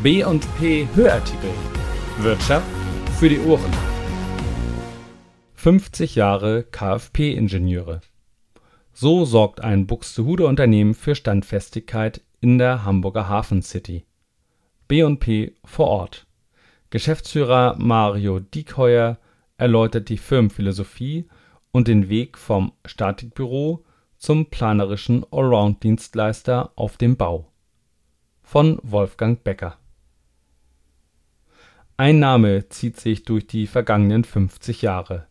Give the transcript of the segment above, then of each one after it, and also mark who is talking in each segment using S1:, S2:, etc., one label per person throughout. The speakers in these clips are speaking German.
S1: B&P Hörartikel. Wirtschaft für die Ohren. 50 Jahre KfP-Ingenieure. So sorgt ein Buxtehuder Unternehmen für Standfestigkeit in der Hamburger Hafen City. B&P vor Ort. Geschäftsführer Mario Diekheuer erläutert die Firmenphilosophie und den Weg vom Statikbüro zum planerischen Allround-Dienstleister auf dem Bau. Von Wolfgang Becker ein Name zieht sich durch die vergangenen 50 Jahre: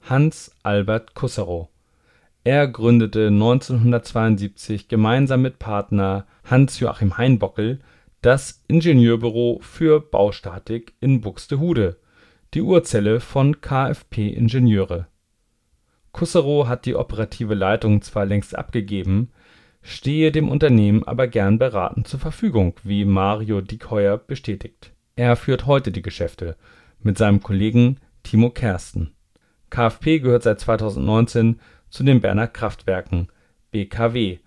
S1: Hans Albert Kusserow. Er gründete 1972 gemeinsam mit Partner Hans-Joachim Heinbockel das Ingenieurbüro für Baustatik in Buxtehude, die Urzelle von KfP Ingenieure. Kusserow hat die operative Leitung zwar längst abgegeben, stehe dem Unternehmen aber gern beratend zur Verfügung, wie Mario Diekheuer bestätigt er führt heute die Geschäfte mit seinem Kollegen Timo Kersten. KfP gehört seit 2019 zu den Berner Kraftwerken (BKW),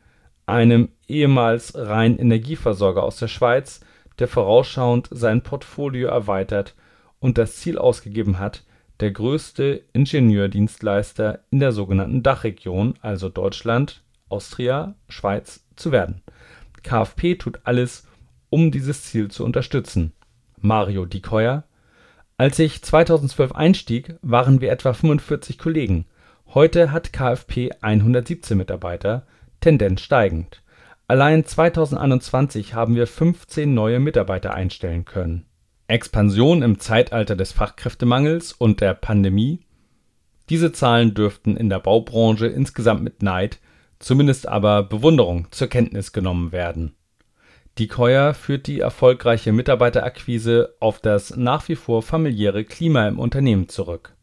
S1: einem ehemals reinen Energieversorger aus der Schweiz, der vorausschauend sein Portfolio erweitert und das Ziel ausgegeben hat, der größte Ingenieurdienstleister in der sogenannten Dachregion, also Deutschland, Austria, Schweiz, zu werden. KfP tut alles, um dieses Ziel zu unterstützen Mario Diekheuer: Als ich 2012 einstieg, waren wir etwa 45 Kollegen. Heute hat KfP 117 Mitarbeiter, Tendenz steigend. Allein 2021 haben wir 15 neue Mitarbeiter einstellen können. Expansion im Zeitalter des Fachkräftemangels und der Pandemie? Diese Zahlen dürften in der Baubranche insgesamt mit Neid, zumindest aber Bewunderung zur Kenntnis genommen werden Diekheuer führt die erfolgreiche Mitarbeiterakquise auf das nach wie vor familiäre Klima im Unternehmen zurück.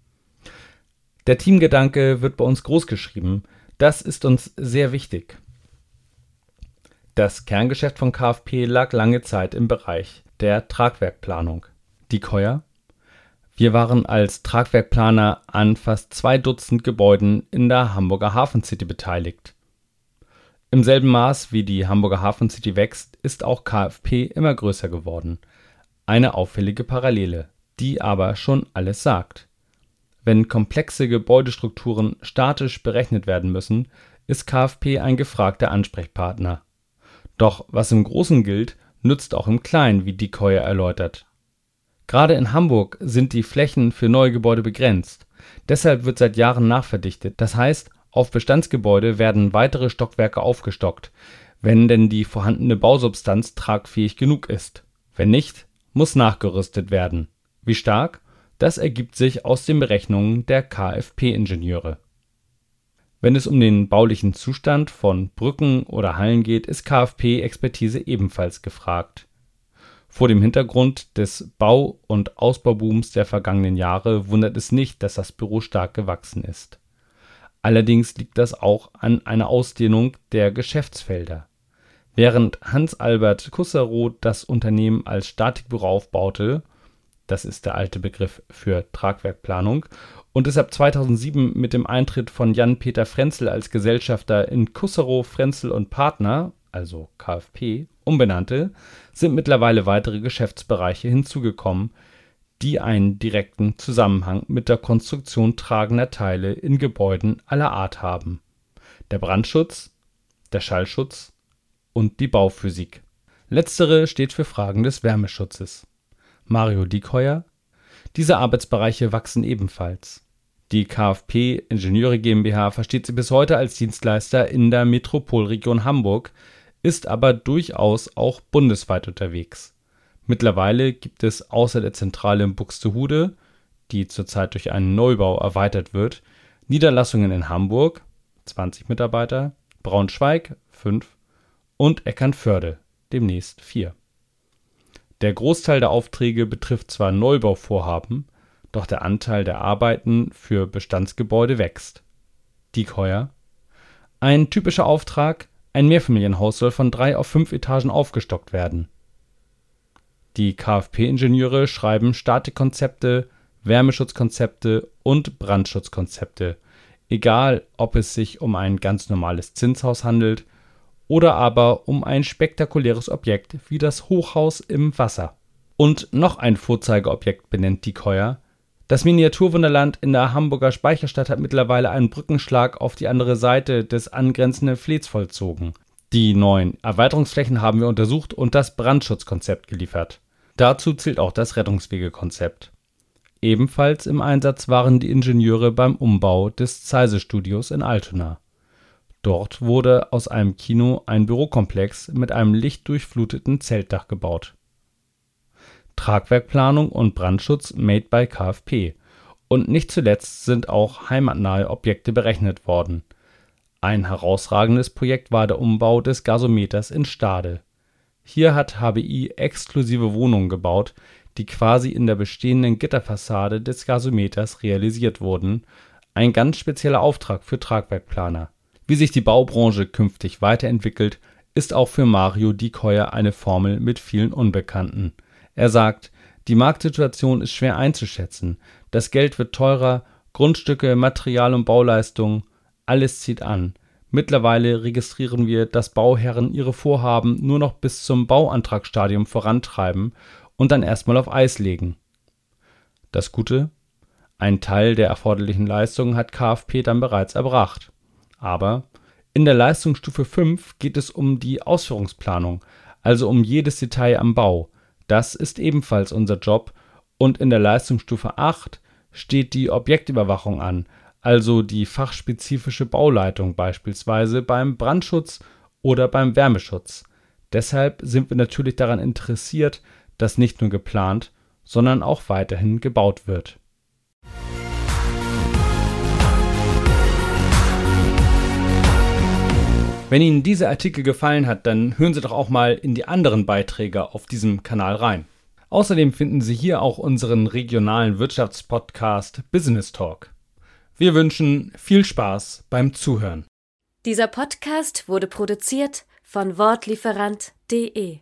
S1: Der Teamgedanke wird bei uns großgeschrieben, das ist uns sehr wichtig. Das Kerngeschäft von KfP lag lange Zeit im Bereich der Tragwerkplanung. Diekheuer wir waren als Tragwerkplaner an fast zwei Dutzend Gebäuden in der Hamburger Hafen City beteiligt im selben Maß wie die Hamburger Hafen City wächst, ist auch KfP immer größer geworden. Eine auffällige Parallele, die aber schon alles sagt. Wenn komplexe Gebäudestrukturen statisch berechnet werden müssen, ist KfP ein gefragter Ansprechpartner. Doch was im Großen gilt, nützt auch im Kleinen, wie Diekheuer erläutert. Gerade in Hamburg sind die Flächen für neue Gebäude begrenzt. Deshalb wird seit Jahren nachverdichtet, das heißt auf Bestandsgebäude werden weitere Stockwerke aufgestockt, wenn denn die vorhandene Bausubstanz tragfähig genug ist. Wenn nicht, muss nachgerüstet werden. Wie stark? Das ergibt sich aus den Berechnungen der KfP-Ingenieure. Wenn es um den baulichen Zustand von Brücken oder Hallen geht, ist KfP-Expertise ebenfalls gefragt. Vor dem Hintergrund des Bau und Ausbaubooms der vergangenen Jahre wundert es nicht, dass das Büro stark gewachsen ist Allerdings liegt das auch an einer Ausdehnung der Geschäftsfelder. Während Hans Albert Kusserow das Unternehmen als Statikbüro aufbaute (das ist der alte Begriff für Tragwerkplanung) und es ab 2007 mit dem Eintritt von Jan-Peter Frenzel als Gesellschafter in Kusserow, Frenzel und Partner (also KfP) umbenannte, sind mittlerweile weitere Geschäftsbereiche hinzugekommen die einen direkten Zusammenhang mit der Konstruktion tragender Teile in Gebäuden aller Art haben: der Brandschutz, der Schallschutz und die Bauphysik. Letztere steht für Fragen des Wärmeschutzes. Mario Diekheuer: Diese Arbeitsbereiche wachsen ebenfalls. Die KfP Ingenieure GmbH versteht sich bis heute als Dienstleister in der Metropolregion Hamburg, ist aber durchaus auch bundesweit unterwegs Mittlerweile gibt es außer der Zentrale in Buxtehude, die zurzeit durch einen Neubau erweitert wird, Niederlassungen in Hamburg (20 Mitarbeiter), Braunschweig (5) und Eckernförde (demnächst 4). Der Großteil der Aufträge betrifft zwar Neubauvorhaben, doch der Anteil der Arbeiten für Bestandsgebäude wächst. Diekheuer: Ein typischer Auftrag: Ein Mehrfamilienhaus soll von drei auf fünf Etagen aufgestockt werden die KfP-Ingenieure schreiben Statikkonzepte, Wärmeschutzkonzepte und Brandschutzkonzepte, egal ob es sich um ein ganz normales Zinshaus handelt oder aber um ein spektakuläres Objekt wie das Hochhaus im Wasser. Und noch ein Vorzeigeobjekt benennt die Keuer. Das Miniaturwunderland in der Hamburger Speicherstadt hat mittlerweile einen Brückenschlag auf die andere Seite des angrenzenden Fleets vollzogen. Die neuen Erweiterungsflächen haben wir untersucht und das Brandschutzkonzept geliefert. Dazu zählt auch das Rettungswegekonzept. Ebenfalls im Einsatz waren die Ingenieure beim Umbau des Zeise-Studios in Altona. Dort wurde aus einem Kino ein Bürokomplex mit einem lichtdurchfluteten Zeltdach gebaut. Tragwerkplanung und Brandschutz made by KfP. Und nicht zuletzt sind auch heimatnahe Objekte berechnet worden. Ein herausragendes Projekt war der Umbau des Gasometers in Stade. Hier hat HBI exklusive Wohnungen gebaut, die quasi in der bestehenden Gitterfassade des Gasometers realisiert wurden, ein ganz spezieller Auftrag für Tragwerkplaner. Wie sich die Baubranche künftig weiterentwickelt, ist auch für Mario Dieckeuer eine Formel mit vielen Unbekannten. Er sagt, die Marktsituation ist schwer einzuschätzen, das Geld wird teurer, Grundstücke, Material und Bauleistungen, alles zieht an. Mittlerweile registrieren wir, dass Bauherren ihre Vorhaben nur noch bis zum Bauantragsstadium vorantreiben und dann erstmal auf Eis legen. Das Gute? Ein Teil der erforderlichen Leistungen hat KfP dann bereits erbracht. Aber in der Leistungsstufe 5 geht es um die Ausführungsplanung, also um jedes Detail am Bau. Das ist ebenfalls unser Job und in der Leistungsstufe 8 steht die Objektüberwachung an, also die fachspezifische Bauleitung beispielsweise beim Brandschutz oder beim Wärmeschutz. Deshalb sind wir natürlich daran interessiert, dass nicht nur geplant, sondern auch weiterhin gebaut wird. Wenn Ihnen dieser Artikel gefallen hat, dann hören Sie doch auch mal in die anderen Beiträge auf diesem Kanal rein. Außerdem finden Sie hier auch unseren regionalen Wirtschaftspodcast Business Talk. Wir wünschen viel Spaß beim Zuhören.
S2: Dieser Podcast wurde produziert von Wortlieferant.de